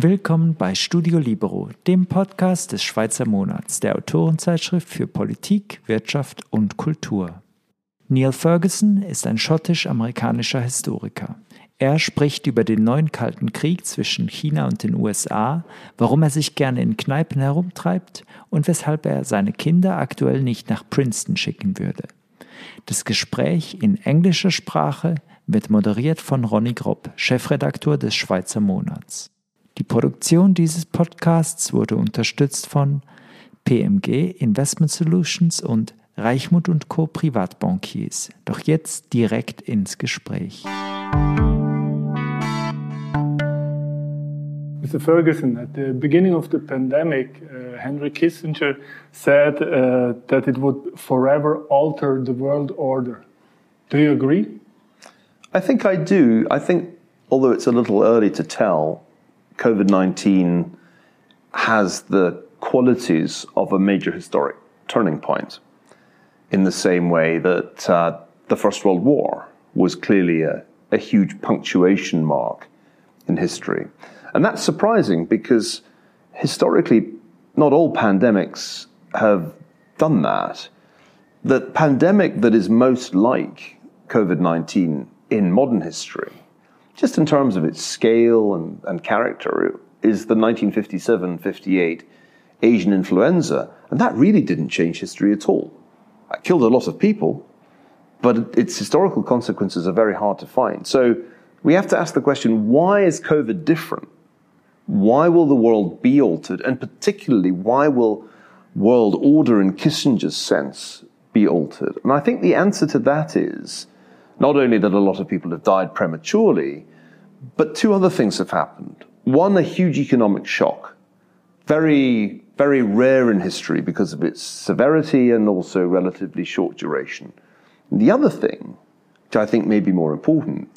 Willkommen bei Studio Libero, dem Podcast des Schweizer Monats, der Autorenzeitschrift für Politik, Wirtschaft und Kultur. Neil Ferguson ist ein schottisch-amerikanischer Historiker. Er spricht über den neuen Kalten Krieg zwischen China und den USA, warum er sich gerne in Kneipen herumtreibt und weshalb er seine Kinder aktuell nicht nach Princeton schicken würde. Das Gespräch in englischer Sprache wird moderiert von Ronny Gropp, Chefredakteur des Schweizer Monats. Die Produktion dieses Podcasts wurde unterstützt von PMG Investment Solutions und Reichmut und Co. Privatbankiers. Doch jetzt direkt ins Gespräch. Mr. Ferguson, at the beginning of the pandemic, uh, Henry Kissinger said uh, that it would forever alter the world order. Do you agree? I think I do. I think, although it's a little early to tell, COVID 19 has the qualities of a major historic turning point in the same way that uh, the First World War was clearly a, a huge punctuation mark in history. And that's surprising because historically, not all pandemics have done that. The pandemic that is most like COVID 19 in modern history just in terms of its scale and, and character, is the 1957 58 Asian influenza. And that really didn't change history at all. It killed a lot of people, but its historical consequences are very hard to find. So we have to ask the question why is COVID different? Why will the world be altered? And particularly, why will world order in Kissinger's sense be altered? And I think the answer to that is not only that a lot of people have died prematurely, but two other things have happened. One, a huge economic shock, very, very rare in history because of its severity and also relatively short duration. And the other thing, which I think may be more important,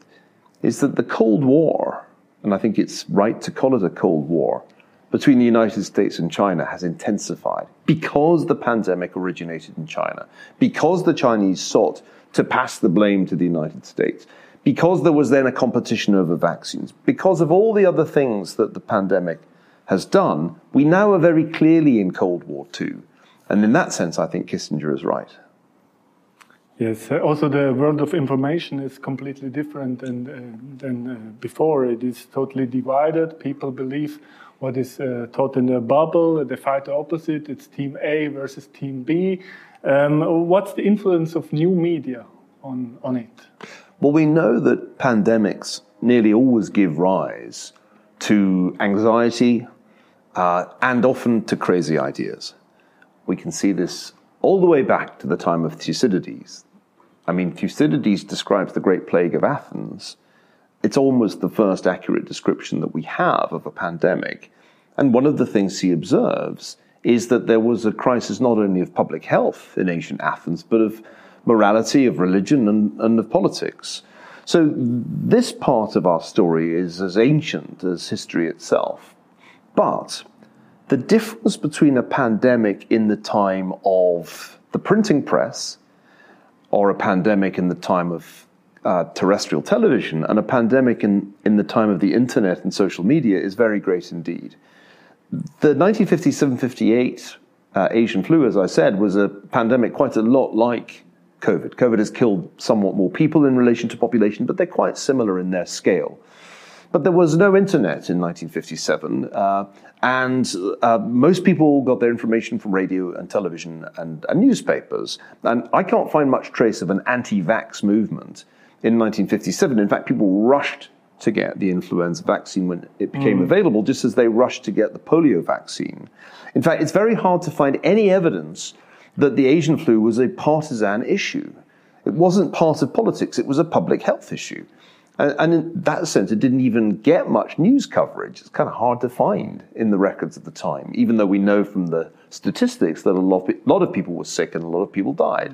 is that the Cold War, and I think it's right to call it a Cold War, between the United States and China has intensified because the pandemic originated in China, because the Chinese sought to pass the blame to the United States, because there was then a competition over vaccines, because of all the other things that the pandemic has done, we now are very clearly in Cold War II. And in that sense, I think Kissinger is right. Yes, uh, also the world of information is completely different than, uh, than uh, before. It is totally divided. People believe what is uh, taught in the bubble, they fight the opposite. It's team A versus team B. Um, what's the influence of new media on, on it? Well, we know that pandemics nearly always give rise to anxiety uh, and often to crazy ideas. We can see this all the way back to the time of Thucydides. I mean, Thucydides describes the Great Plague of Athens. It's almost the first accurate description that we have of a pandemic. And one of the things he observes is that there was a crisis not only of public health in ancient Athens, but of morality, of religion, and, and of politics. So, this part of our story is as ancient as history itself. But the difference between a pandemic in the time of the printing press or a pandemic in the time of uh, terrestrial television and a pandemic in, in the time of the internet and social media is very great indeed. The 1957 58 uh, Asian flu, as I said, was a pandemic quite a lot like COVID. COVID has killed somewhat more people in relation to population, but they're quite similar in their scale. But there was no internet in 1957, uh, and uh, most people got their information from radio and television and, and, newspapers. And I can't find much trace of an anti vax movement in 1957. In fact, people rushed to get the influenza vaccine when it became mm. available, just as they rushed to get the polio vaccine. In fact, it's very hard to find any evidence that the Asian flu was a partisan issue. It wasn't part of politics, it was a public health issue. And, and in that sense, it didn't even get much news coverage. It's kind of hard to find in the records at the time, even though we know from the statistics that a lot, of, lot of people were sick and a lot of people died.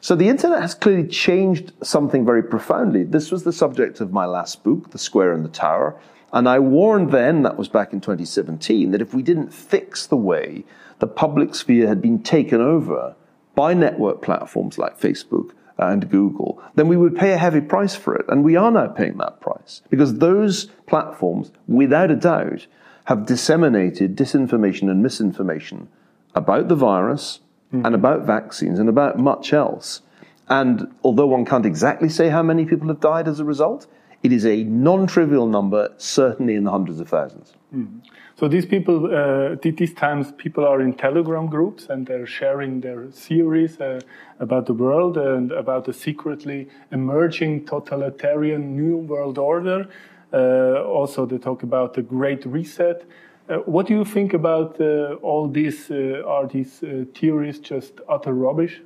So the internet has clearly changed something very profoundly. This was the subject of my last book, The Square and the Tower. And I warned then, that was back in 2017, that if we didn't fix the way the public sphere had been taken over by network platforms like Facebook and Google, then we would pay a heavy price for it. And we are now paying that price because those platforms, without a doubt, have disseminated disinformation and misinformation about the virus mm. and about vaccines and about much else. And although one can't exactly say how many people have died as a result, it is a non trivial number, certainly in the hundreds of thousands. Mm. So these people, uh, these times, people are in Telegram groups and they're sharing their theories uh, about the world and about the secretly emerging totalitarian new world order. Uh, also, they talk about the Great Reset. Uh, what do you think about uh, all these? Uh, are these theories just utter rubbish?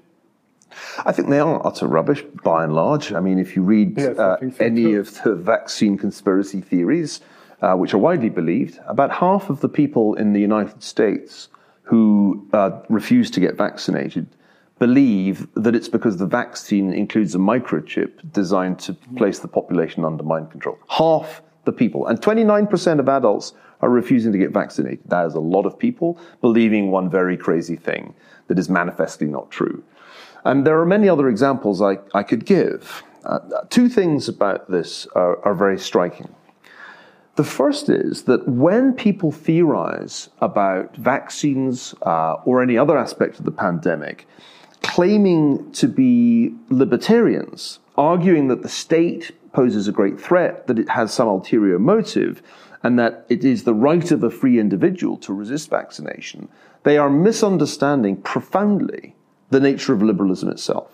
I think they are utter rubbish by and large. I mean, if you read yes, so any too. of the vaccine conspiracy theories, uh, which are widely believed, about half of the people in the United States who uh, refuse to get vaccinated believe that it's because the vaccine includes a microchip designed to place the population under mind control. Half the people, and 29% of adults are refusing to get vaccinated. That is a lot of people believing one very crazy thing that is manifestly not true. And there are many other examples I, I could give. Uh, two things about this are, are very striking. The first is that when people theorize about vaccines uh, or any other aspect of the pandemic, claiming to be libertarians, arguing that the state poses a great threat, that it has some ulterior motive, and that it is the right of a free individual to resist vaccination, they are misunderstanding profoundly the nature of liberalism itself.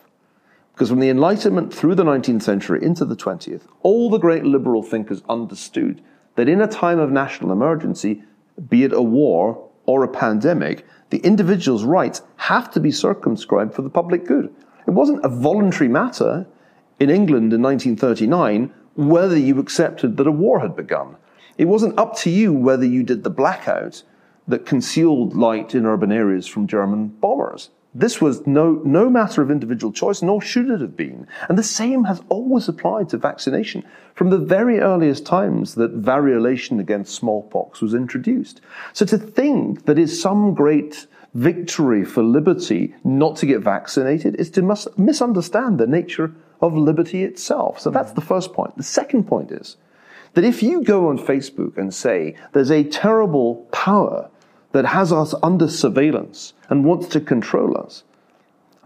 Because from the Enlightenment through the 19th century into the 20th, all the great liberal thinkers understood that in a time of national emergency, be it a war or a pandemic, the individual's rights have to be circumscribed for the public good. It wasn't a voluntary matter in England in 1939 whether you accepted that a war had begun. It wasn't up to you whether you did the blackout that concealed light in urban areas from German bombers. This was no, no matter of individual choice, nor should it have been. And the same has always applied to vaccination from the very earliest times that variolation against smallpox was introduced. So to think that is some great victory for liberty not to get vaccinated is to mis- misunderstand the nature of liberty itself. So that's the first point. The second point is that if you go on Facebook and say there's a terrible power that has us under surveillance and wants to control us.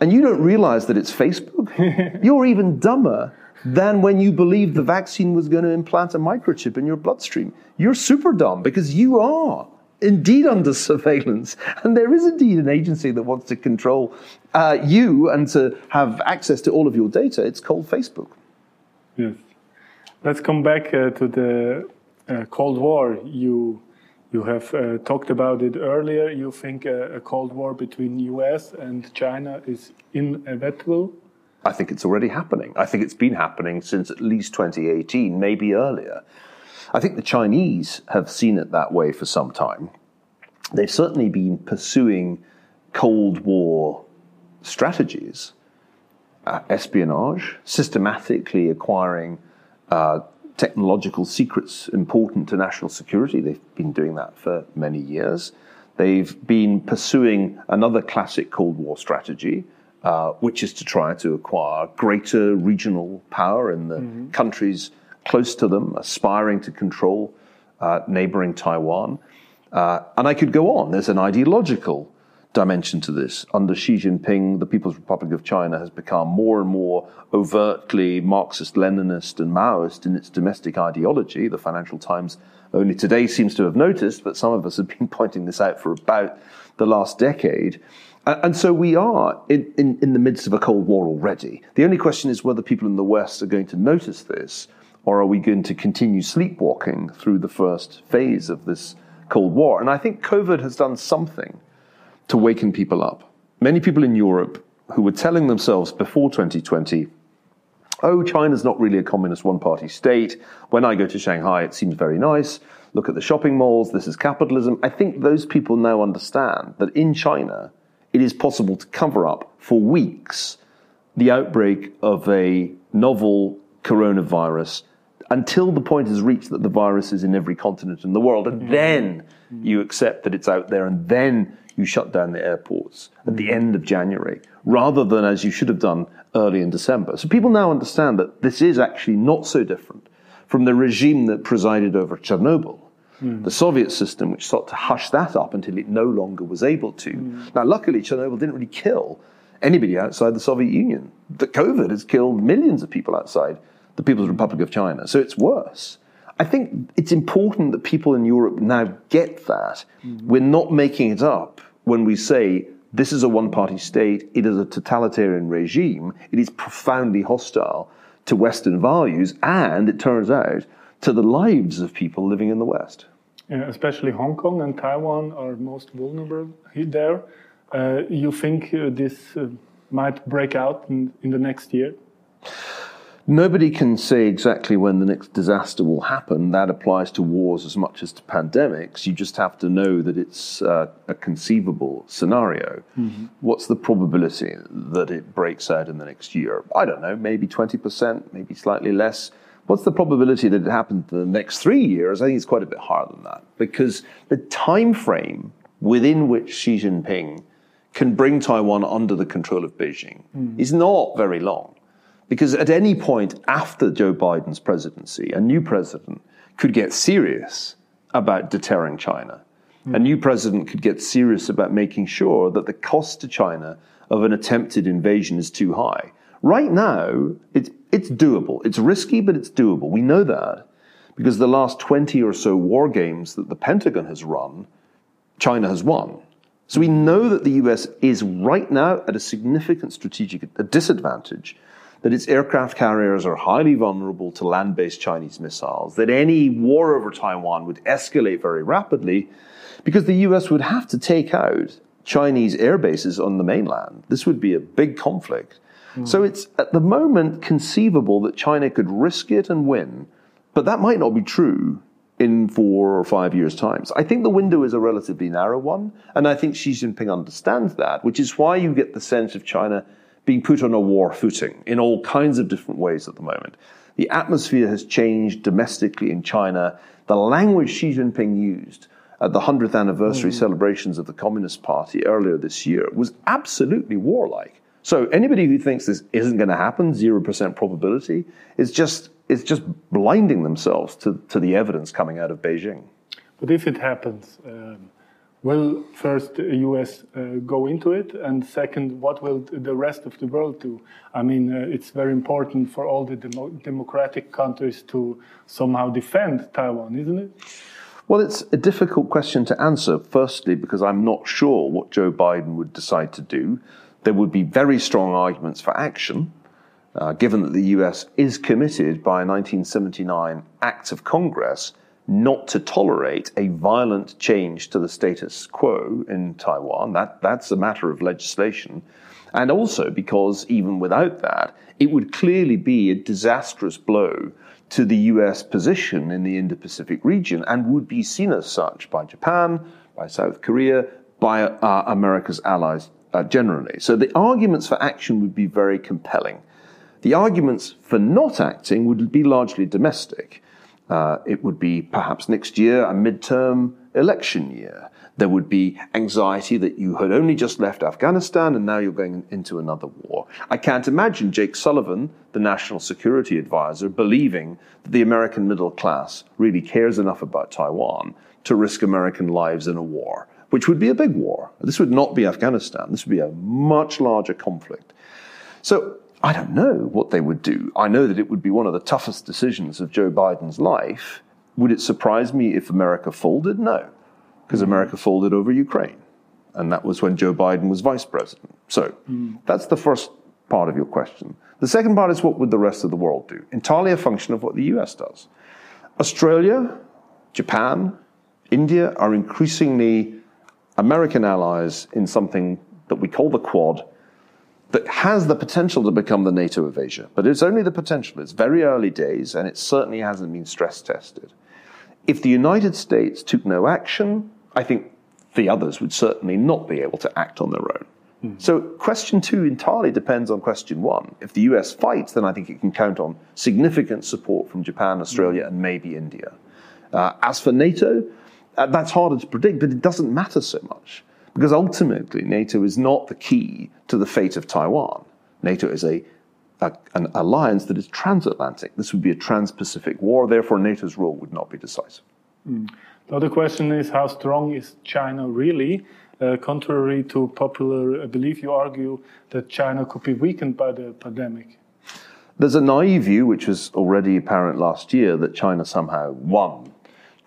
And you don't realize that it's Facebook. You're even dumber than when you believed the vaccine was going to implant a microchip in your bloodstream. You're super dumb because you are indeed under surveillance. And there is indeed an agency that wants to control uh, you and to have access to all of your data. It's called Facebook. Yes. Let's come back uh, to the uh, Cold War. You you have uh, talked about it earlier. You think a, a Cold War between US and China is inevitable? I think it's already happening. I think it's been happening since at least 2018, maybe earlier. I think the Chinese have seen it that way for some time. They've certainly been pursuing Cold War strategies, uh, espionage, systematically acquiring uh, technological secrets important to national security. They've been doing that for many years. They've been pursuing another classic Cold War strategy, uh, which is to try to acquire greater regional power in the mm-hmm. countries close to them, aspiring to control uh, neighboring Taiwan. Uh, and I could go on. There's an ideological dimension to this. Under Xi Jinping, the People's Republic of China has become more and more overtly Marxist, Leninist, and Maoist in its domestic ideology. The Financial Times only today seems to have noticed, but some of us have been pointing this out for about the last decade. And so we are in, in, in, the midst of a Cold War already. The only question is whether people in the West are going to notice this, or are we going to continue sleepwalking through the first phase of this Cold War? And I think COVID has done something to waken people up. Many people in Europe who were telling themselves before 2020, oh, China's not really a communist one party state. When I go to Shanghai, it seems very nice. Look at the shopping malls, this is capitalism. I think those people now understand that in China, it is possible to cover up for weeks the outbreak of a novel coronavirus until the point is reached that the virus is in every continent in the world. And mm. then you accept that it's out there, and then you shut down the airports at the end of January, rather than as you should have done early in December. So people now understand that this is actually not so different from the regime that presided over Chernobyl. Mm. The Soviet system, which sought to hush that up until it no longer was able to. Mm. Now, luckily, Chernobyl didn't really kill anybody outside the Soviet Union. The COVID has killed millions of people outside the People's Republic of China, so it's worse. I think it's important that people in Europe now get that. Mm. We're not making it up when we say this is a one party state, it is a totalitarian regime, it is profoundly hostile to Western values, and it turns out to the lives of people living in the West. Yeah, especially Hong Kong and Taiwan are most vulnerable there. Uh, you think uh, this uh, might break out in, in the next year? Nobody can say exactly when the next disaster will happen. That applies to wars as much as to pandemics. You just have to know that it's uh, a conceivable scenario. Mm-hmm. What's the probability that it breaks out in the next year? I don't know, maybe 20%, maybe slightly less. What's the probability that it happens in the next three years? I think it's quite a bit higher than that because the time frame within which Xi Jinping can bring Taiwan under the control of Beijing mm. is not very long. Because at any point after Joe Biden's presidency, a new president could get serious about deterring China. Mm. A new president could get serious about making sure that the cost to China of an attempted invasion is too high. Right now, it's, it's doable. It's risky, but it's doable. We know that because the last 20 or so war games that the Pentagon has run, China has won. So we know that the US is right now at a significant strategic disadvantage that its aircraft carriers are highly vulnerable to land based Chinese missiles, that any war over Taiwan would escalate very rapidly because the US would have to take out Chinese air bases on the mainland. This would be a big conflict. Mm. So it's at the moment conceivable that China could risk it and win, but that might not be true in four or five years' times. So I think the window is a relatively narrow one, and I think Xi Jinping understands that, which is why you get the sense of China being put on a war footing in all kinds of different ways at the moment. The atmosphere has changed domestically in China. The language Xi Jinping used at the 100th anniversary mm. celebrations of the Communist Party earlier this year was absolutely warlike. So anybody who thinks this isn't going to happen, 0% probability, is just, is just blinding themselves to, to the evidence coming out of Beijing. But if it happens, um, will first US uh, go into it? And second, what will the rest of the world do? I mean, uh, it's very important for all the demo democratic countries to somehow defend Taiwan, isn't it? Well, it's a difficult question to answer, firstly, because I'm not sure what Joe Biden would decide to do. There would be very strong arguments for action. Uh, given that the US is committed by a 1979 Act of Congress not to tolerate a violent change to the status quo in Taiwan. That, that's a matter of legislation. And also because even without that, it would clearly be a disastrous blow to the US position in the Indo Pacific region and would be seen as such by Japan, by South Korea, by uh, America's allies uh, generally. So the arguments for action would be very compelling. The arguments for not acting would be largely domestic. Uh, it would be perhaps next year a midterm election year. There would be anxiety that you had only just left Afghanistan and now you're going into another war. I can't imagine Jake Sullivan, the national security advisor, believing that the American middle class really cares enough about Taiwan to risk American lives in a war, which would be a big war. This would not be Afghanistan. This would be a much larger conflict. So I don't know what they would do. I know that it would be one of the toughest decisions of Joe Biden's life. Would it surprise me if America folded? No, because mm. America folded over Ukraine. And that was when Joe Biden was vice president. So mm. that's the first part of your question. The second part is what would the rest of the world do? Entirely a function of what the US does. Australia, Japan, India are increasingly American allies in something that we call the Quad that has the potential to become the NATO of Asia. But it's only the potential. It's very early days, and it certainly hasn't been stress tested. If the United States took no action, I think the others would certainly not be able to act on their own. Mm. So, question two entirely depends on question one. If the US fights, then I think it can count on significant support from Japan, Australia, mm. and maybe India. Uh, as for NATO, uh, that's harder to predict, but it doesn't matter so much Because ultimately, NATO is not the key to the fate of Taiwan. NATO is a, a an alliance that is transatlantic. This would be a trans Pacific war, therefore, NATO's role would not be decisive. Mm. The other question is how strong is China really? Uh, contrary to popular belief, you argue that China could be weakened by the pandemic. There's a naive view, which was already apparent last year, that China somehow won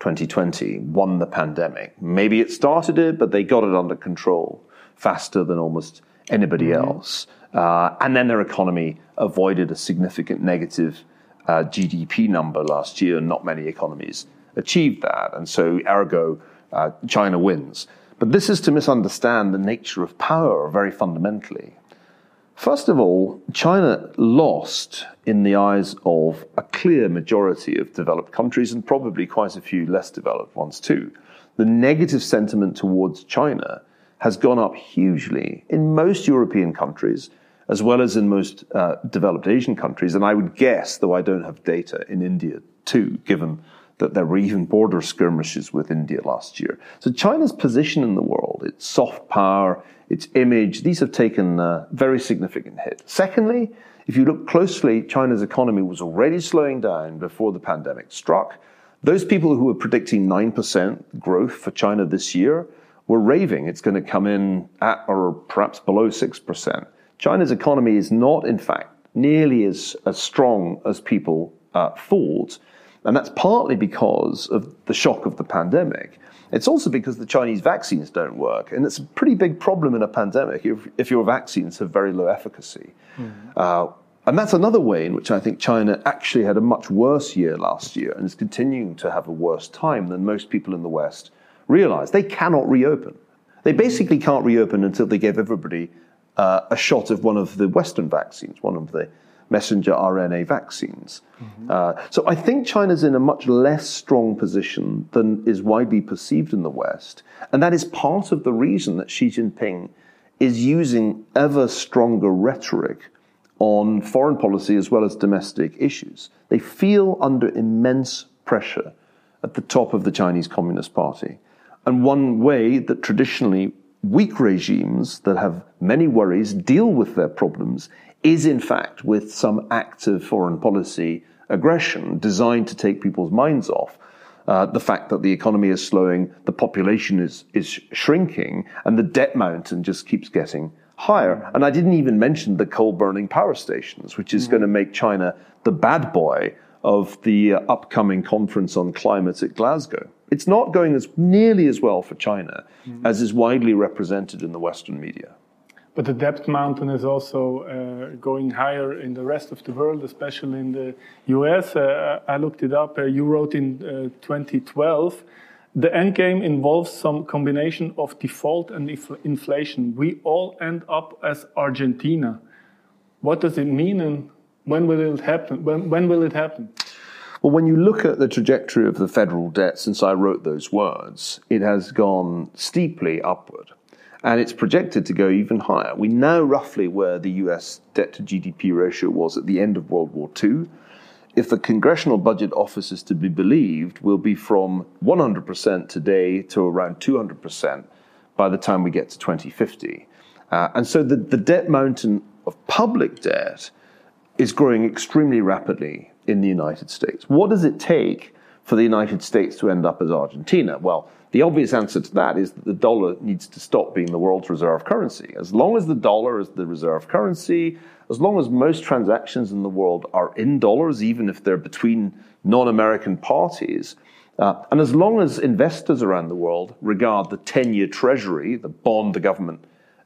2020, won the pandemic. Maybe it started it, but they got it under control faster than almost anybody mm-hmm. else. Uh, and then their economy avoided a significant negative uh, GDP number last year. Not many economies achieved that. And so, ergo, uh, China wins. But this is to misunderstand the nature of power very fundamentally. First of all, China lost in the eyes of a clear majority of developed countries and probably quite a few less developed ones too. The negative sentiment towards China has gone up hugely in most European countries as well as in most uh, developed Asian countries. And I would guess, though I don't have data, in India too, given that there were even border skirmishes with India last year. So China's position in the world, its soft power, its image, these have taken a very significant hit. Secondly, if you look closely, China's economy was already slowing down before the pandemic struck. Those people who were predicting 9% growth for China this year were raving it's going to come in at or perhaps below 6%. China's economy is not, in fact, nearly as, as strong as people uh, thought. And that's partly because of the shock of the pandemic. It's also because the Chinese vaccines don't work. And it's a pretty big problem in a pandemic if, if your vaccines have very low efficacy. Mm-hmm. Uh, and that's another way in which I think China actually had a much worse year last year and is continuing to have a worse time than most people in the West realize. They cannot reopen. They basically can't reopen until they give everybody uh, a shot of one of the Western vaccines, one of the messenger RNA vaccines. Mm-hmm. Uh, so I think China's in a much less strong position than is widely perceived in the West. And that is part of the reason that Xi Jinping is using ever stronger rhetoric on foreign policy as well as domestic issues. They feel under immense pressure at the top of the Chinese Communist Party. And one way that traditionally weak regimes that have many worries deal with their problems is in fact with some active foreign policy aggression designed to take people's minds off. Uh, the fact that the economy is slowing, the population is, is shrinking, and the debt mountain just keeps getting higher. And I didn't even mention the coal burning power stations, which is mm. going to make China the bad boy of the uh, upcoming conference on climate at Glasgow. It's not going as nearly as well for China mm. as is widely represented in the Western media. But the debt mountain is also uh, going higher in the rest of the world, especially in the US. Uh, I looked it up. Uh, you wrote in uh, 2012 the end game involves some combination of default and inf inflation. We all end up as Argentina. What does it mean and when will it happen? When, when will it happen? Well, when you look at the trajectory of the federal debt since I wrote those words, it has gone steeply upward and it's projected to go even higher. We know roughly where the US debt to GDP ratio was at the end of World War II. If the Congressional Budget Office is to be believed, we'll be from 100% today to around 200% by the time we get to 2050. Uh, and so the, the debt mountain of public debt is growing extremely rapidly in the United States. What does it take for the United States to end up as Argentina? Well, the obvious answer to that is that the dollar needs to stop being the world's reserve currency. As long as the dollar is the reserve currency, as long as most transactions in the world are in dollars, even if they're between non American parties, uh, and as long as investors around the world regard the 10 year treasury, the bond the government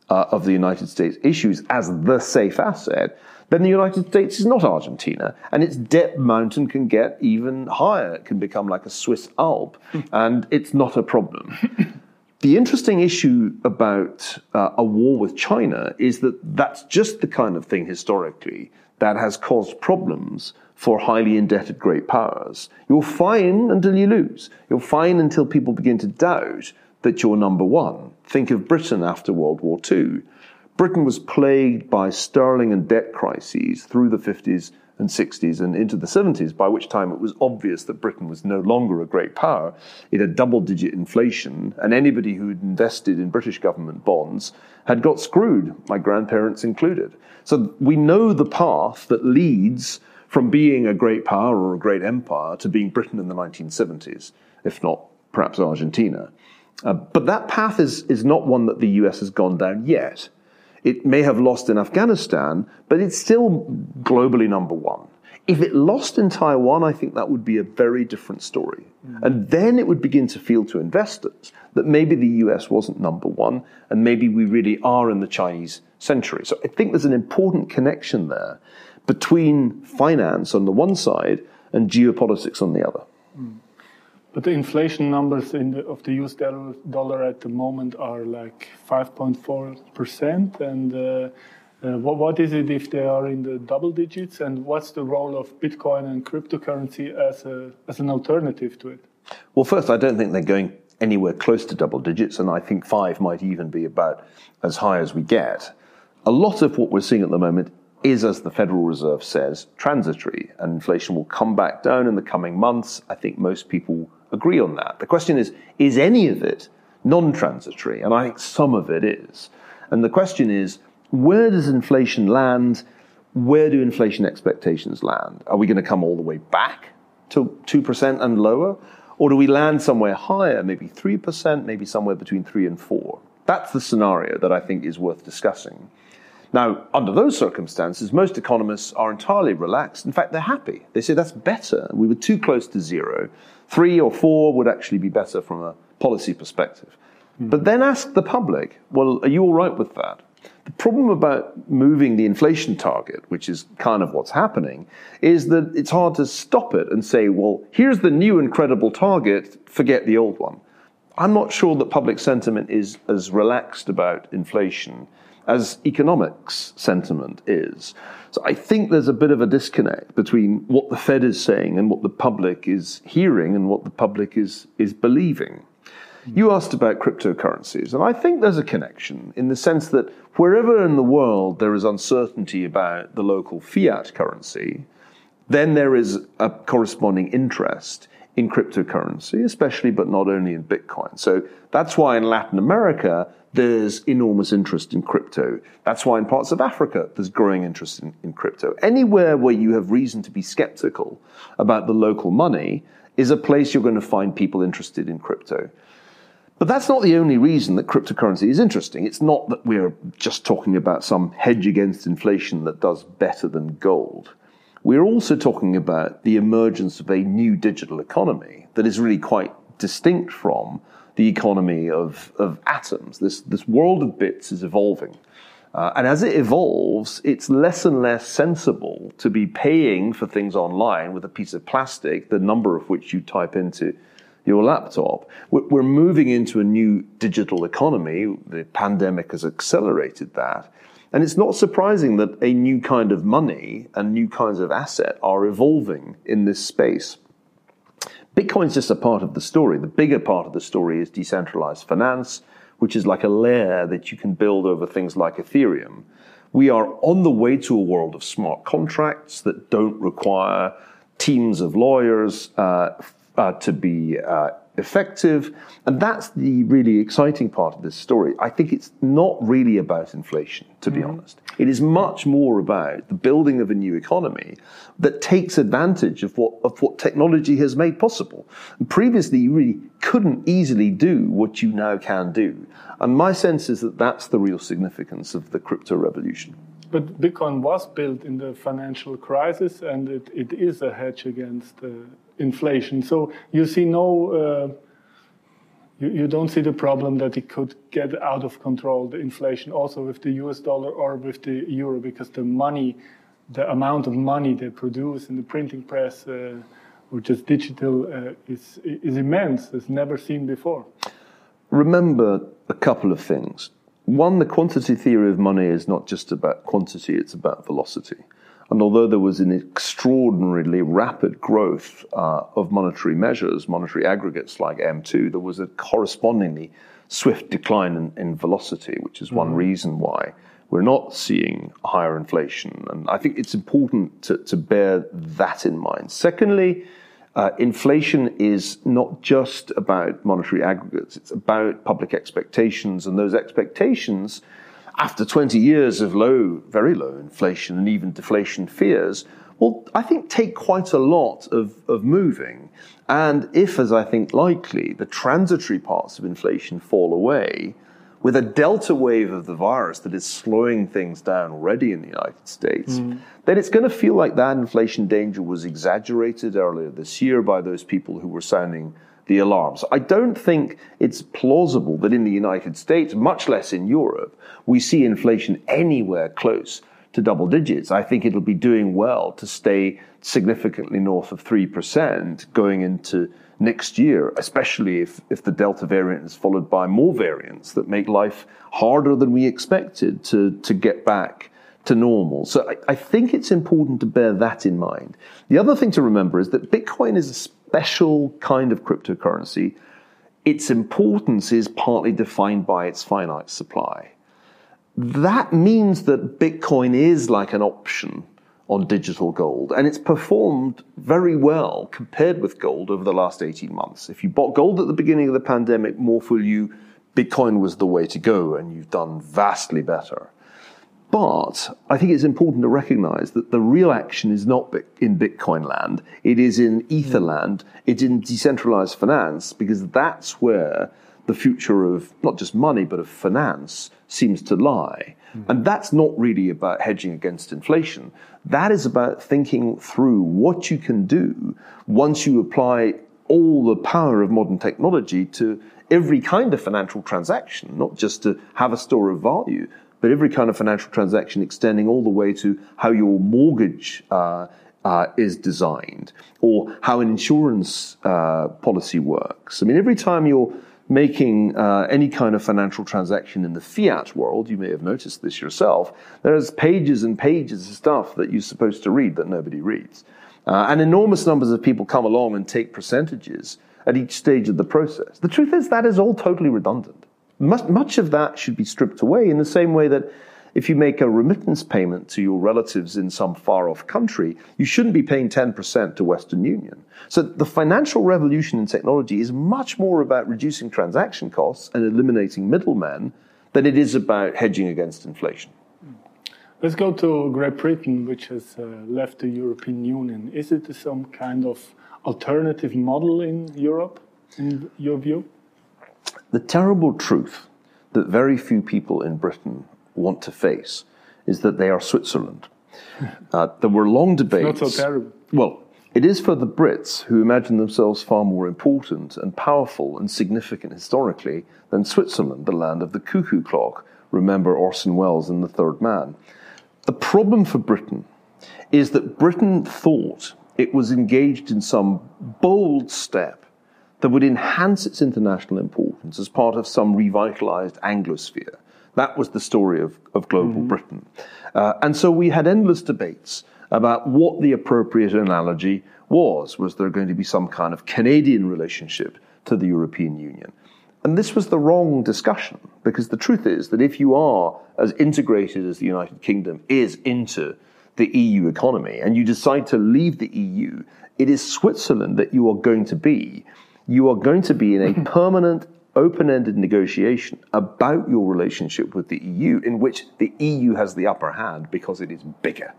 uh, of the United States issues, as the safe asset, then the United States is not Argentina, and its debt mountain can get even higher. It can become like a Swiss Alp, and it's not a problem. the interesting issue about uh, a war with China is that that's just the kind of thing historically that has caused problems for highly indebted great powers. You're fine until you lose. You're fine until people begin to doubt that you're number one. Think of Britain after World War II. Britain was plagued by sterling and debt crises through the 50s and 60s and into the 70s, by which time it was obvious that Britain was no longer a great power. It had double digit inflation, and anybody who had invested in British government bonds had got screwed, my grandparents included. So we know the path that leads from being a great power or a great empire to being Britain in the 1970s, if not perhaps Argentina. Uh, but that path is, is not one that the US has gone down yet. It may have lost in Afghanistan, but it's still globally number one. If it lost in Taiwan, I think that would be a very different story. Mm. And then it would begin to feel to investors that maybe the US wasn't number one, and maybe we really are in the Chinese century. So I think there's an important connection there between finance on the one side and geopolitics on the other. But the inflation numbers the, of the US dollar at the moment are like 5.4%. And uh, uh, what, what is it if they are in the double digits? And what's the role of Bitcoin and cryptocurrency as, a, as an alternative to it? Well, first, I don't think they're going anywhere close to double digits. And I think five might even be about as high as we get. A lot of what we're seeing at the moment is, as the Federal Reserve says, transitory, and inflation will come back down in the coming months. I think most people agree on that. The question is, is any of it non transitory? And I think some of it is. And the question is, where does inflation land? Where do inflation expectations land? Are we going to come all the way back to 2% and lower? Or do we land somewhere higher, maybe 3%, maybe somewhere between 3 and 4? That's the scenario that I think is worth discussing. Now, under those circumstances, most economists are entirely relaxed. In fact, they're happy. They say that's better. We were too close to zero. Three or four would actually be better from a policy perspective. But then ask the public, well, are you all right with that? The problem about moving the inflation target, which is kind of what's happening, is that it's hard to stop it and say, well, here's the new incredible target, forget the old one. I'm not sure that public sentiment is as relaxed about inflation as economics sentiment is. So I think there's a bit of a disconnect between what the Fed is saying and what the public is hearing and what the public is, is believing. You asked about cryptocurrencies, and I think there's a connection in the sense that wherever in the world there is uncertainty about the local fiat currency, then there is a corresponding interest in cryptocurrency, especially but not only in Bitcoin. So that's why in Latin America, there's enormous interest in crypto. That's why in parts of Africa, there's growing interest in, in, crypto. Anywhere where you have reason to be skeptical about the local money is a place you're going to find people interested in crypto. But that's not the only reason that cryptocurrency is interesting. It's not that we're just talking about some hedge against inflation that does better than gold. We're also talking about the emergence of a new digital economy that is really quite distinct from the economy of, of atoms. This, this world of bits is evolving. Uh, and as it evolves, it's less and less sensible to be paying for things online with a piece of plastic, the number of which you type into your laptop. We're moving into a new digital economy. The pandemic has accelerated that. And it's not surprising that a new kind of money and new kinds of asset are evolving in this space. Bitcoin's just a part of the story. The bigger part of the story is decentralized finance, which is like a layer that you can build over things like Ethereum. We are on the way to a world of smart contracts that don't require teams of lawyers uh, uh, to be uh, effective. And that's the really exciting part of this story. I think it's not really about inflation, to be mm-hmm. honest. It is much more about the building of a new economy that takes advantage of what, of what technology has made possible. And previously, you really couldn't easily do what you now can do. And my sense is that that's the real significance of the crypto revolution. But Bitcoin was built in the financial crisis, and it, it is a hedge against uh, inflation. So you see no, uh, you, you don't see the problem that it could get out of control, the inflation, also with the US dollar or with the euro, because the money, the amount of money they produce in the printing press uh, or just digital uh, is, is immense, it's never seen before. Remember a couple of things. One, the quantity theory of money is not just about quantity, it's about velocity. And although there was an extraordinarily rapid growth uh, of monetary measures, monetary aggregates like M2, there was a correspondingly swift decline in, in velocity, which is one mm-hmm. reason why we're not seeing higher inflation. And I think it's important to, to bear that in mind. Secondly, uh, inflation is not just about monetary aggregates, it's about public expectations, and those expectations, after 20 years of low, very low inflation and even deflation fears, will, I think, take quite a lot of, of moving. And if, as I think likely, the transitory parts of inflation fall away, with a delta wave of the virus that is slowing things down already in the United States, mm. then it's going to feel like that inflation danger was exaggerated earlier this year by those people who were sounding the alarms. I don't think it's plausible that in the United States, much less in Europe, we see inflation anywhere close to double digits. I think it'll be doing well to stay significantly north of 3% going into next year, especially if, if the Delta variant is followed by more variants that make life harder than we expected to, to get back to normal. So I, I think it's important to bear that in mind. The other thing to remember is that Bitcoin is a special kind of cryptocurrency. Its importance is partly defined by its finite supply. That means that Bitcoin is like an option on digital gold. And it's performed very well compared with gold over the last 18 months. If you bought gold at the beginning of the pandemic, more for you, Bitcoin was the way to go, and you've done vastly better. But I think it's important to recognize that the real action is not in Bitcoin land. It is in Ether land. It's in decentralized finance because that's where the future of not just money, but of finance seems to lie. Mm. And that's not really about hedging against inflation. That is about thinking through what you can do once you apply all the power of modern technology to every kind of financial transaction, not just to have a store of value, but every kind of financial transaction extending all the way to how your mortgage uh, uh, is designed or how an insurance uh, policy works. I mean, every time you're making uh, any kind of financial transaction in the fiat world, you may have noticed this yourself, there's pages and pages of stuff that you're supposed to read that nobody reads. Uh, and enormous numbers of people come along and take percentages at each stage of the process. The truth is, that is all totally redundant. Much, much of that should be stripped away in the same way that if you make a remittance payment to your relatives in some far off country, you shouldn't be paying 10% to Western Union. So the financial revolution in technology is much more about reducing transaction costs and eliminating middlemen than it is about hedging against inflation. Let's go to Great Britain, which has uh, left the European Union. Is it some kind of alternative model in Europe, in your view? The terrible truth that very few people in Britain want to face is that they are Switzerland. Uh, there were long debates. Not so terrible. Well, it is for the Brits who imagine themselves far more important and powerful and significant historically than Switzerland, the land of the cuckoo clock. Remember Orson Welles in The Third Man. The problem for Britain is that Britain thought it was engaged in some bold step that would enhance its international importance as part of some revitalized Anglosphere. That was the story of, of global mm-hmm. Britain. Uh, and so we had endless debates about what the appropriate analogy was. Was there going to be some kind of Canadian relationship to the European Union? And this was the wrong discussion because the truth is that if you are as integrated as the United Kingdom is into the EU economy and you decide to leave the EU, it is Switzerland that you are going to be. You are going to be in a mm-hmm. permanent open ended negotiation about your relationship with the EU, in which the EU has the upper hand because it is bigger.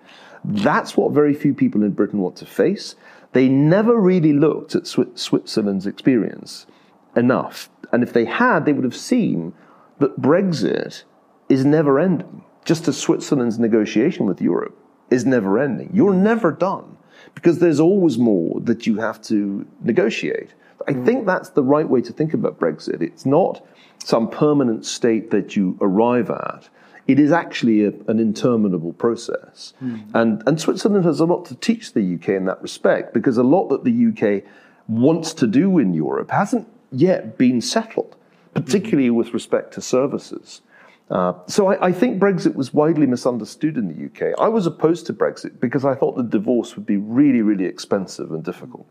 That's what very few people in Britain want to face. They never really looked at Switzerland's experience enough. And if they had, they would have seen that Brexit is never ending, just as Switzerland's negotiation with Europe is never ending. You're never done because there's always more that you have to negotiate. I think that's the right way to think about Brexit. It's not some permanent state that you arrive at. It is actually a, an interminable process. Mm. And, and Switzerland has a lot to teach the UK in that respect because a lot that the UK wants to do in Europe hasn't yet been settled, particularly mm. with respect to services. Uh, so I, I, think Brexit was widely misunderstood in the UK. I was opposed to Brexit because I thought the divorce would be really, really expensive and difficult.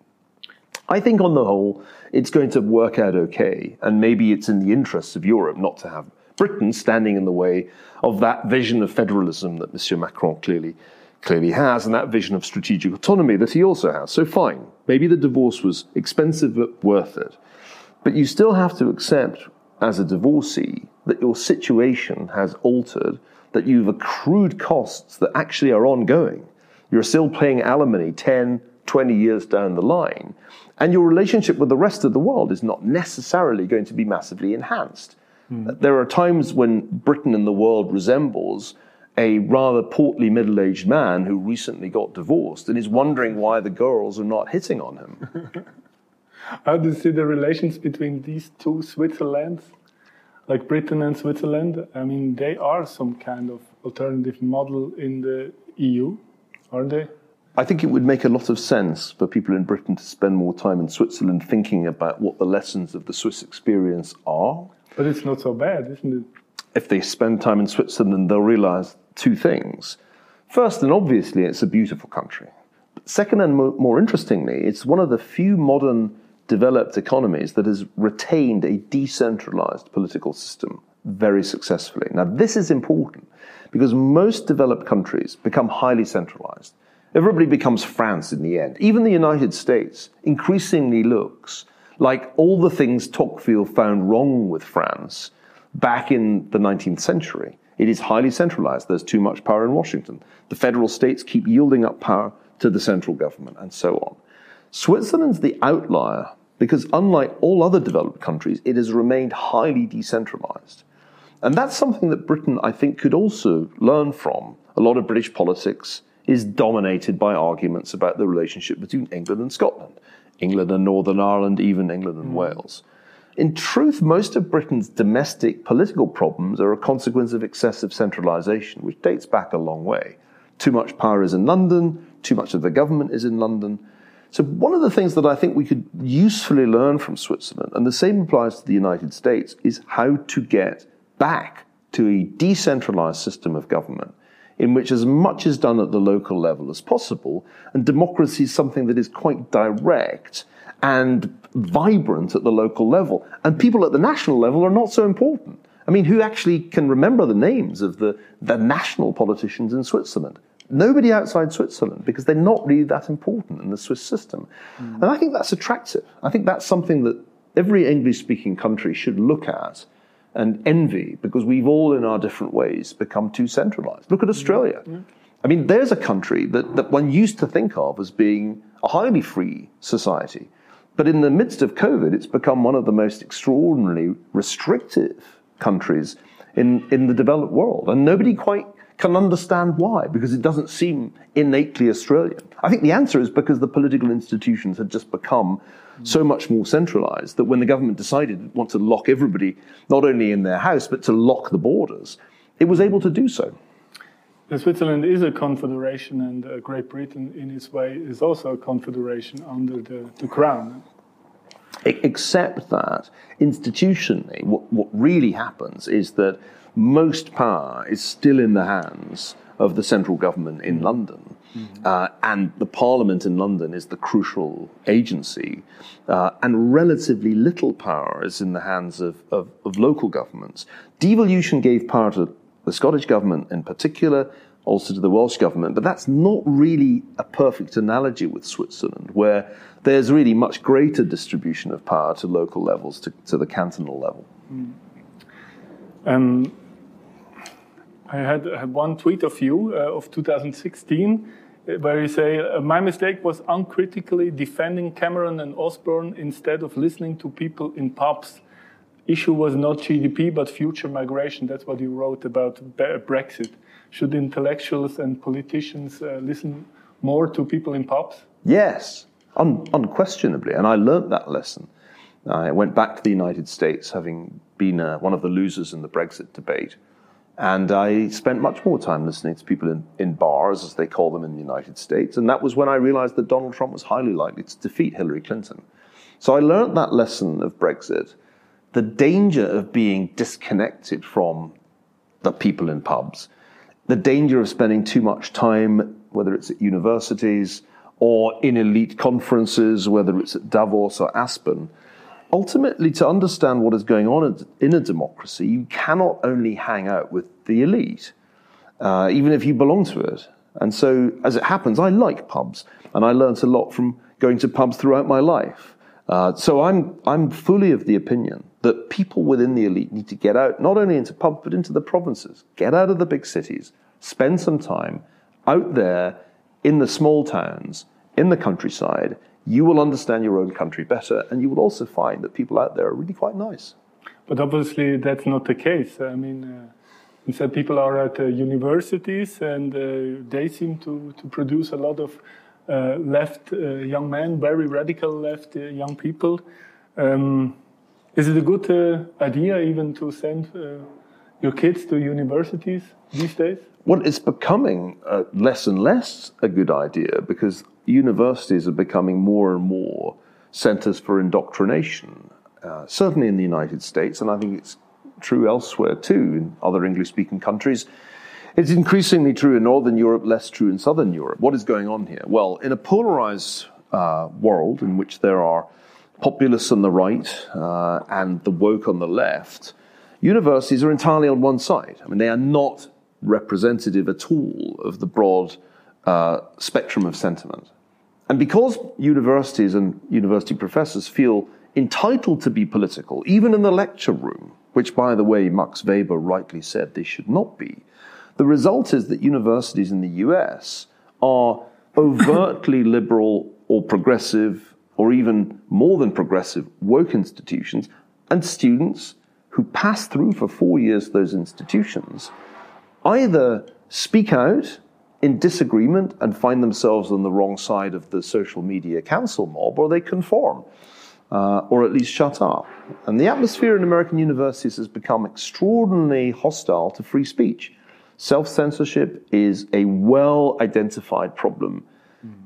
I think on the whole, it's going to work out okay. And maybe it's in the interests of Europe not to have Britain standing in the way of that vision of federalism that Monsieur Macron clearly clearly has, and that vision of strategic autonomy that he also has. So fine, maybe the divorce was expensive but worth it. But you still have to accept as a divorcee that your situation has altered, that you've accrued costs that actually are ongoing. You're still paying alimony 10, 20 years down the line. And your relationship with the rest of the world is not necessarily going to be massively enhanced. Mm. There are times when Britain in the world resembles a rather portly middle aged man who recently got divorced and is wondering why the girls are not hitting on him. How do you see the relations between these two Switzerlands, like Britain and Switzerland? I mean, they are some kind of alternative model in the EU, aren't they? I think it would make a lot of sense for people in Britain to spend more time in Switzerland thinking about what the lessons of the Swiss experience are. But it's not so bad, isn't it? If they spend time in Switzerland, they'll realize two things. First, and obviously, it's a beautiful country. Second, and mo- more interestingly, it's one of the few modern developed economies that has retained a decentralized political system very successfully. Now, this is important because most developed countries become highly centralized. Everybody becomes France in the end. Even the United States increasingly looks like all the things Tocqueville found wrong with France back in the 19th century. It is highly centralized. There's too much power in Washington. The federal states keep yielding up power to the central government, and so on. Switzerland's the outlier because, unlike all other developed countries, it has remained highly decentralized. And that's something that Britain, I think, could also learn from. A lot of British politics is dominated by arguments about the relationship between England and Scotland, England and Northern Ireland, even England and mm. Wales. In truth, most of Britain's domestic political problems are a consequence of excessive centralisation, which dates back a long way. Too much power is in London, too much of the government is in London. So, one of the things that I think we could usefully learn from Switzerland, and the same applies to the United States, is how to get back to a decentralised system of government in which as much is done at the local level as possible, and democracy is something that is quite direct and vibrant at the local level. And people at the national level are not so important. I mean, who actually can remember the names of the, the national politicians in Switzerland? Nobody outside Switzerland because they're not really that important in the Swiss system. Mm. And I think that's attractive. I think that's something that every English speaking country should look at and envy because we've all, in our different ways, become too centralized. Look at Australia. Mm. I mean, there's a country that, that one used to think of as being a highly free society. But in the midst of COVID, it's become one of the most extraordinarily restrictive countries in, in the developed world. And nobody quite can understand why, because it doesn't seem innately Australian. I think the answer is because the political institutions had just become so much more centralized that when the government decided it want to lock everybody, not only in their house, but to lock the borders, it was able to do so. Switzerland is a confederation, and uh, Great Britain, in its way, is also a confederation under the, the crown. Except that institutionally, what, what really happens is that most power is still in the hands of the central government in London. Mm-hmm. Uh, and the Parliament in London is the crucial agency, uh, and relatively little power is in the hands of, of, of local governments. Devolution gave power to the Scottish government in particular, also to the Welsh government. But that's not really a perfect analogy with Switzerland, where there's really much greater distribution of power to local levels, to, to the cantonal level. Mm. Um, I had, had, one tweet of you uh, of 2016 uh, where you say, uh, My mistake was uncritically defending Cameron and Osborne instead of listening to people in pubs issue was not GDP but future migration. That's what you wrote about Brexit. Should intellectuals and politicians uh, listen more to people in pubs? Yes, un- unquestionably. And I learnt that lesson. I went back to the United States, having been uh, one of the losers in the Brexit debate. And I spent much more time listening to people in, in bars, as they call them in the United States. And that was when I realized that Donald Trump was highly likely to defeat Hillary Clinton. So I learned that lesson of Brexit the danger of being disconnected from the people in pubs, the danger of spending too much time, whether it's at universities or in elite conferences, whether it's at Davos or Aspen, ultimately, to understand what is going on in a democracy, you cannot only hang out with the elite, uh, even if you belong to it. And so, as it happens, I like pubs, and I learnt a lot from going to pubs throughout my life. Uh, so I'm, I'm fully of the opinion that people within the elite need to get out, not only into pubs, but into the provinces. Get out of the big cities, spend some time out there in the small towns, in the countryside. You will understand your own country better, and you will also find that people out there are really quite nice. But obviously, that's not the case. I mean, uh, instead, people are at uh, universities, and uh, they seem to, to produce a lot of uh, left uh, young men, very radical left uh, young people. Um, is it a good idea even to send your kids to universities these days? Well, it's becoming uh, less and less a good idea because universities are becoming more and more centers for indoctrination, uh, certainly in the United States, and I think it's true elsewhere too, in other English speaking countries. It's increasingly true in Northern Europe, less true in Southern Europe. What is going on here? Well, in a polarized uh, world in which there are populists on the right uh, and the woke on the left, universities are entirely on one side. I mean, they are not representative at all of the broad uh, spectrum of sentiment. And because universities and university professors feel entitled to be political, even in the lecture room, which, by the way, Max Weber rightly said they should not be, the result is that universities in the US are overtly liberal or progressive or even more than progressive woke institutions, and students who pass through for four years those institutions either speak out in disagreement and find themselves on the wrong side of the social media council mob, or they conform, uh, or at least shut up. And the atmosphere in American universities has become extraordinarily hostile to free speech. Self censorship is a well identified problem.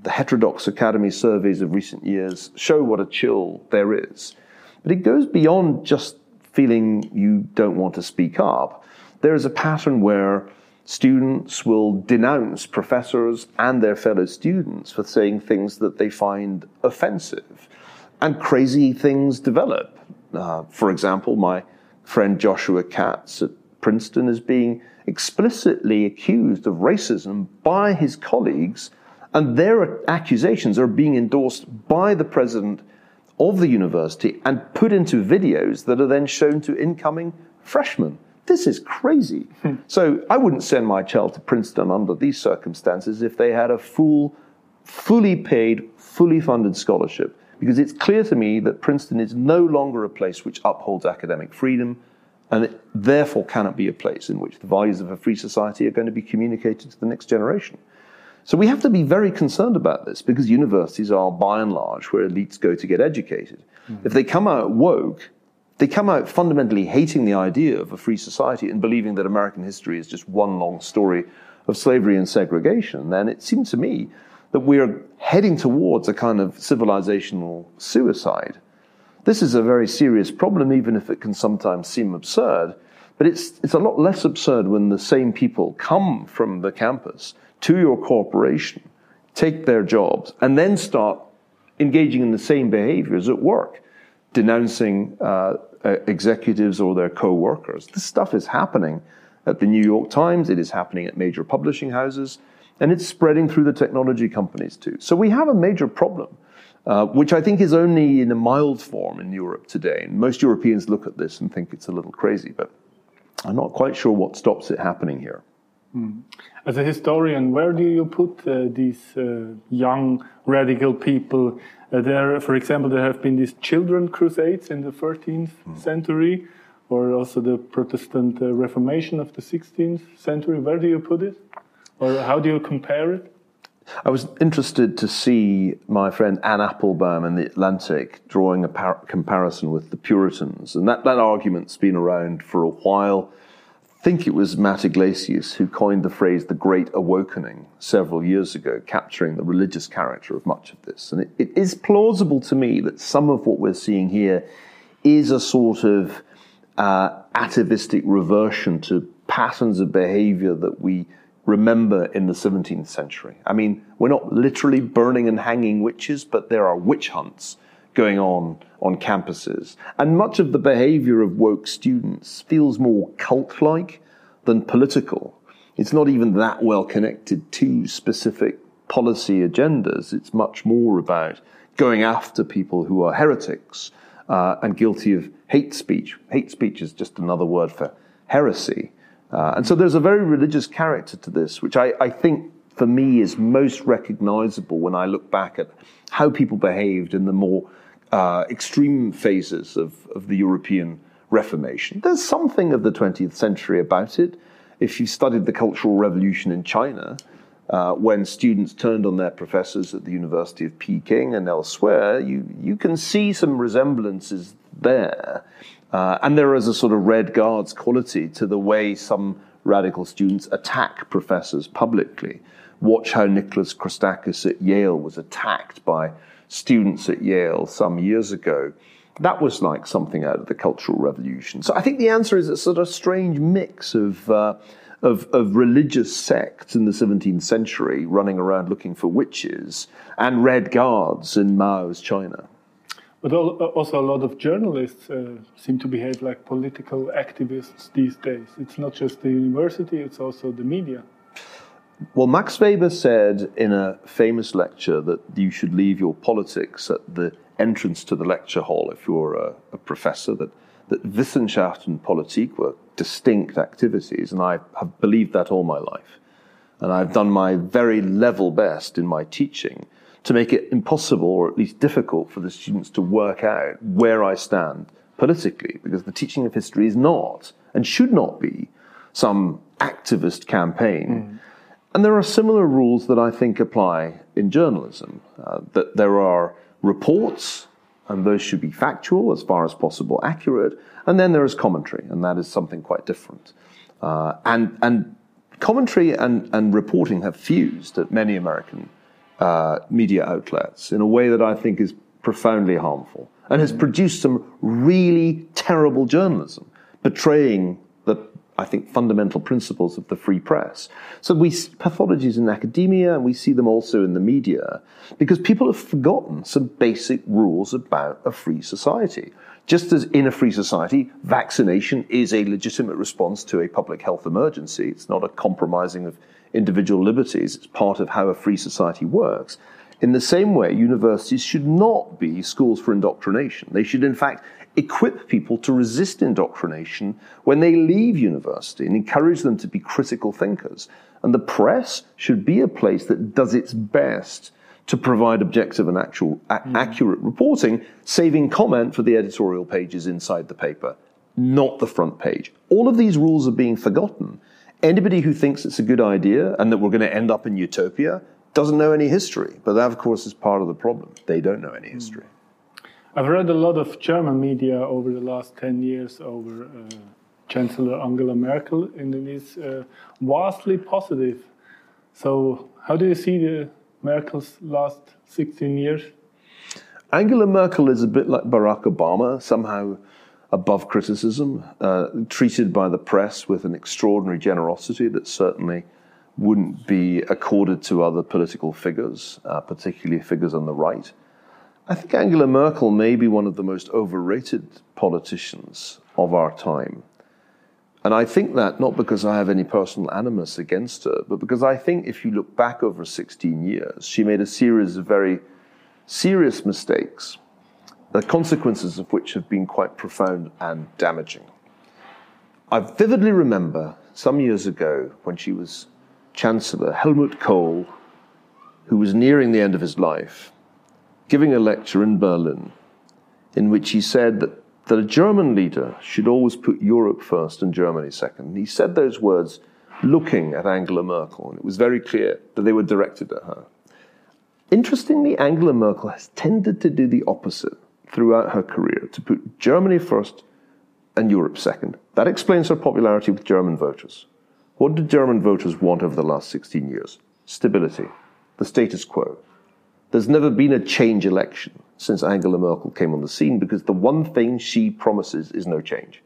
The heterodox academy surveys of recent years show what a chill there is. But it goes beyond just feeling you don't want to speak up. There is a pattern where students will denounce professors and their fellow students for saying things that they find offensive. And crazy things develop. Uh, for example, my friend Joshua Katz at Princeton is being explicitly accused of racism by his colleagues, and their accusations are being endorsed by the president of the university and put into videos that are then shown to incoming freshmen. This is crazy. Hmm. So I wouldn't send my child to Princeton under these circumstances if they had a full, fully paid, fully funded scholarship. Because it's clear to me that Princeton is no longer a place which upholds academic freedom and it therefore cannot be a place in which the values of a free society are going to be communicated to the next generation. So we have to be very concerned about this because universities are, by and large, where elites go to get educated. Mm-hmm. If they come out woke, they come out fundamentally hating the idea of a free society and believing that American history is just one long story of slavery and segregation, then it seems to me that we're heading towards a kind of civilizational suicide. This is a very serious problem, even if it can sometimes seem absurd. But it's, it's a lot less absurd when the same people come from the campus to your corporation, take their jobs, and then start engaging in the same behaviors at work, denouncing uh, executives or their co workers. This stuff is happening at the New York Times, it is happening at major publishing houses, and it's spreading through the technology companies too. So we have a major problem. Uh, which I think is only in a mild form in Europe today. And most Europeans look at this and think it's a little crazy, but I'm not quite sure what stops it happening here. Mm. As a historian, where do you put uh, these uh, young radical people? Uh, there, for example, there have been these children crusades in the 13th mm. century, or also the Protestant uh, Reformation of the 16th century. Where do you put it, or how do you compare it? I was interested to see my friend Anne Applebaum in The Atlantic drawing a par- comparison with the Puritans. And that, that argument's been around for a while. I think it was Matt Yglesias who coined the phrase the Great Awokening several years ago, capturing the religious character of much of this. And it, it is plausible to me that some of what we're seeing here is a sort of uh, atavistic reversion to patterns of behavior that we remember in the 17th century. I mean, we're not literally burning and hanging witches, but there are witch hunts going on on campuses. And much of the behavior of woke students feels more cult like than political. It's not even that well connected to specific policy agendas. It's much more about going after people who are heretics uh, and guilty of hate speech. Hate speech is just another word for heresy. Uh, and so there's a very religious character to this, which I, I think for me is most recognizable when I look back at how people behaved in the more uh, extreme phases of, of the European Reformation. There's something of the 20th century about it. If you studied the Cultural Revolution in China, uh, when students turned on their professors at the University of Peking and elsewhere, you, you can see some resemblances there. Uh, and there is a sort of Red Guards quality to the way some radical students attack professors publicly. Watch how Nicholas Christakis at Yale was attacked by students at Yale some years ago. That was like something out of the Cultural Revolution. So I think the answer is a sort of strange mix of, uh, of, of, religious sects in the 17th century running around looking for witches and red guards in Mao's China. But also, a lot of journalists uh, seem to behave like political activists these days. It's not just the university, it's also the media. Well, Max Weber said in a famous lecture that you should leave your politics at the entrance to the lecture hall if you're a, a professor, that, that Wissenschaft and Politik were distinct activities, and I have believed that all my life. And I've done my very level best in my teaching to make it impossible or at least difficult for the students to work out where I stand politically, because the teaching of history is not and should not be some activist campaign. Mm. And there are similar rules that I think apply in journalism. Uh, that there are reports, and those should be factual, as far as possible, accurate. And then there is commentary, and that is something quite different. Uh, and, and commentary and, and reporting have fused at many American uh, media outlets in a way that I think is profoundly harmful and has produced some really terrible journalism, betraying I think, fundamental principles of the free press. So we pathologies in academia and we see them also in the media because people have forgotten some basic rules about a free society. Just as in a free society, vaccination is a legitimate response to a public health emergency, it's not a compromising of individual liberties. It's part of how a free society works. In the same way, universities should not be schools for indoctrination. They should, in fact, equip people to resist indoctrination when they leave university and encourage them to be critical thinkers. And the press should be a place that does its best to provide objective and actual, a- mm. accurate reporting, saving comment for the editorial pages inside the paper, not the front page. All of these rules are being forgotten anybody who thinks it's a good idea and that we're going to end up in utopia doesn't know any history. But that, of course, is part of the problem. They don't know any history. I've read a lot of German media over the last 10 years over uh, Chancellor Angela Merkel, and it is uh, vastly positive. So, how do you see the Merkel's last 16 years? Angela Merkel is a bit like Barack Obama, somehow above criticism, uh, treated by the press with an extraordinary generosity that certainly wouldn't be accorded to other political figures, uh, particularly figures on the right. I think Angela Merkel may be one of the most overrated politicians of our time. And I think that not because I have any personal animus against her, but because I think if you look back over 16 years, she made a series of very serious mistakes the consequences of which have been quite profound and damaging. I vividly remember some years ago when she was Chancellor, Helmut Kohl, who was nearing the end of his life, giving a lecture in Berlin in which he said that, that a German leader should always put Europe first and Germany second. And he said those words looking at Angela Merkel, and it was very clear that they were directed at her. Interestingly, Angela Merkel has tended to do the opposite throughout her career to put Germany first and Europe second. That explains her popularity with German voters. What did German voters want over the last 16 years? Stability, the status quo. There's never been a change election since Angela Merkel came on the scene because the one thing she promises is no change.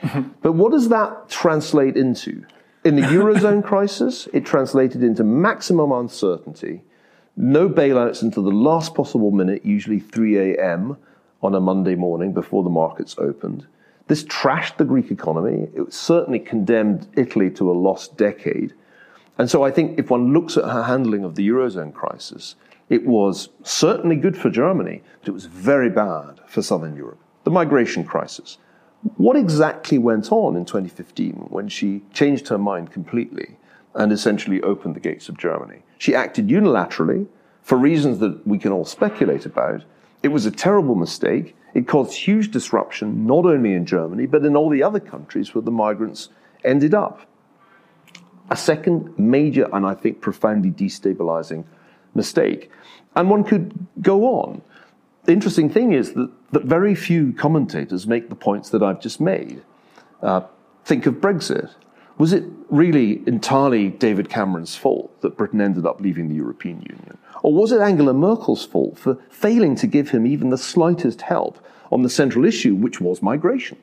Mm-hmm. but what does that translate into? In the Eurozone crisis, it translated into maximum uncertainty No bailouts until the last possible minute, usually 3 a.m. on a Monday morning before the markets opened. This trashed the Greek economy. It certainly condemned Italy to a lost decade. And so I think if one looks at her handling of the Eurozone crisis, it was certainly good for Germany, but it was very bad for Southern Europe. The migration crisis. What exactly went on in 2015 when she changed her mind completely and essentially opened the gates of Germany? She acted unilaterally for reasons that we can all speculate about. It was a terrible mistake. It caused huge disruption, not only in Germany, but in all the other countries where the migrants ended up. A second major and I think profoundly destabilizing mistake. And one could go on. The interesting thing is that, that very few commentators make the points that I've just made. Uh, think of Brexit. Was it really entirely David Cameron's fault that Britain ended up leaving the European Union? Or was it Angela Merkel's fault for failing to give him even the slightest help on the central issue, which was migration?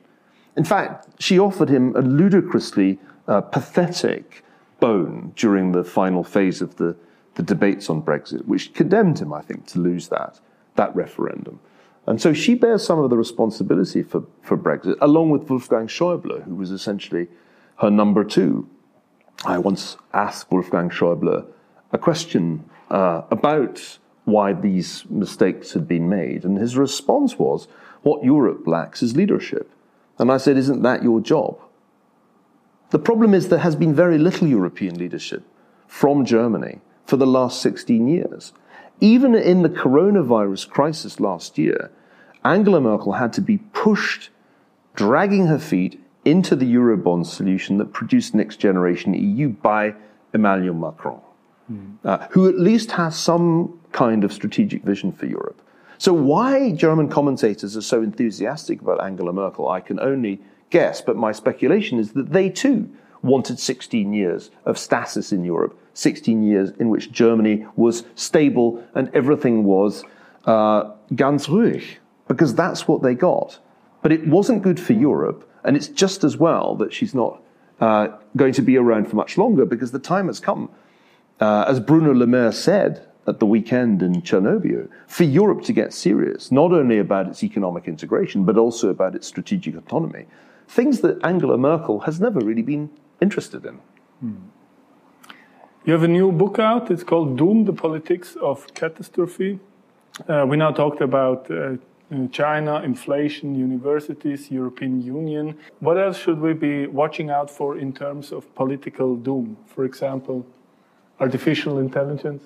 In fact, she offered him a ludicrously uh, pathetic bone during the final phase of the the debates on Brexit, which condemned him, I think, to lose that, that referendum. And so she bears some of the responsibility for, for Brexit, along with Wolfgang Schäuble, who was essentially her number two. I once asked Wolfgang Schäuble a question uh, about why these mistakes had been made, and his response was, What Europe lacks is leadership. And I said, Isn't that your job? The problem is there has been very little European leadership from Germany for the last 16 years. Even in the coronavirus crisis last year, Angela Merkel had to be pushed, dragging her feet into the Eurobond solution that produced next generation EU by Emmanuel Macron, mm. uh, who at least has some kind of strategic vision for Europe. So, why German commentators are so enthusiastic about Angela Merkel, I can only guess, but my speculation is that they too wanted 16 years of stasis in Europe 16 years in which Germany was stable and everything was uh, ganz ruhig, because that's what they got. But it wasn't good for Europe, and it's just as well that she's not uh, going to be around for much longer because the time has come, uh, as Bruno Le Maire said at the weekend in Cernobbio, for Europe to get serious, not only about its economic integration, but also about its strategic autonomy. Things that Angela Merkel has never really been interested in. Hmm. You have a new book out. It's called Doom: The Politics of Catastrophe. Uh, we now talked about uh, China, inflation, universities, European Union. What else should we be watching out for in terms of political doom? For example, artificial intelligence.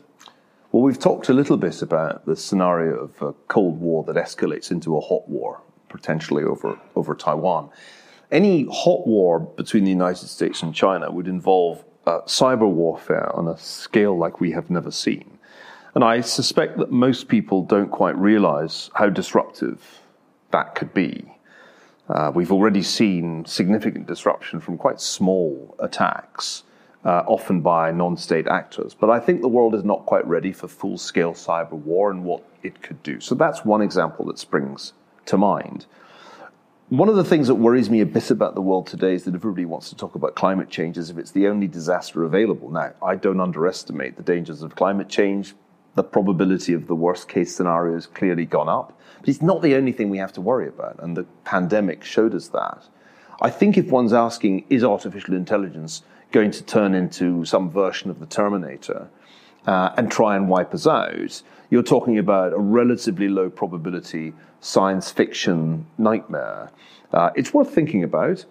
Well, we've talked a little bit about the scenario of a Cold War that escalates into a hot war, potentially over, over Taiwan. Any hot war between the United States and China would involve uh, cyber warfare on a scale like we have never seen. And I suspect that most people don't quite realize how disruptive that could be. Uh, we've already seen significant disruption from quite small attacks, uh, often by non state actors. But I think the world is not quite ready for full scale cyber war and what it could do. So that's one example that springs to mind. One of the things that worries me a bit about the world today is that everybody wants to talk about climate change as if it's the only disaster available. Now, I don't underestimate the dangers of climate change. The probability of the worst case scenario has clearly gone up. But it's not the only thing we have to worry about, and the pandemic showed us that. I think if one's asking, is artificial intelligence going to turn into some version of the Terminator uh, and try and wipe us out, you're talking about a relatively low probability science fiction nightmare. Uh, it's worth thinking about.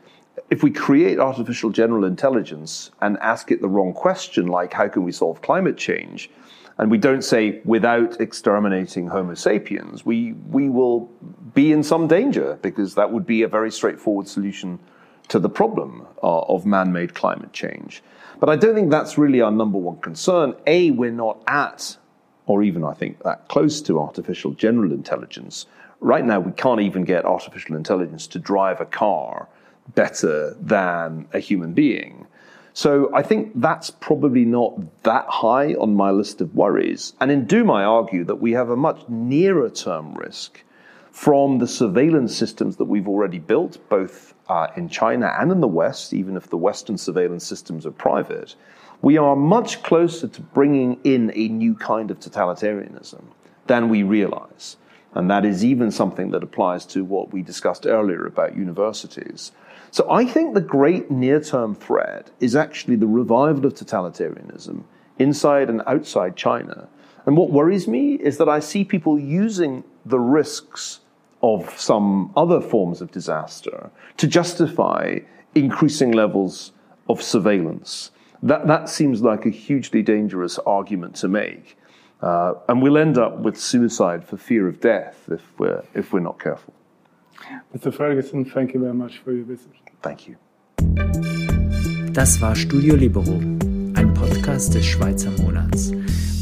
If we create artificial general intelligence and ask it the wrong question, like how can we solve climate change, and we don't say without exterminating Homo sapiens, we, we will be in some danger because that would be a very straightforward solution to the problem uh, of man made climate change. But I don't think that's really our number one concern. A, we're not at, or even I think that close to artificial general intelligence Right now, we can't even get artificial intelligence to drive a car better than a human being. So I think that's probably not that high on my list of worries. And in Doom, I argue that we have a much nearer term risk from the surveillance systems that we've already built, both uh, in China and in the West, even if the Western surveillance systems are private, we are much closer to bringing in a new kind of totalitarianism than we realize. And that is even something that applies to what we discussed earlier about universities. So I think the great near term threat is actually the revival of totalitarianism inside and outside China. And what worries me is that I see people using the risks of some other forms of disaster to justify increasing levels of surveillance. That, that seems like a hugely dangerous argument to make. Uh, and we'll end up with suicide for fear of death if we're, if we're not careful. Mr. Ferguson, thank you very much for your visit. Thank you. Das war Studio Libero, ein Podcast des Schweizer Monats.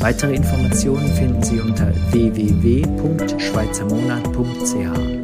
Weitere Informationen finden Sie unter www.schweizermonat.ch.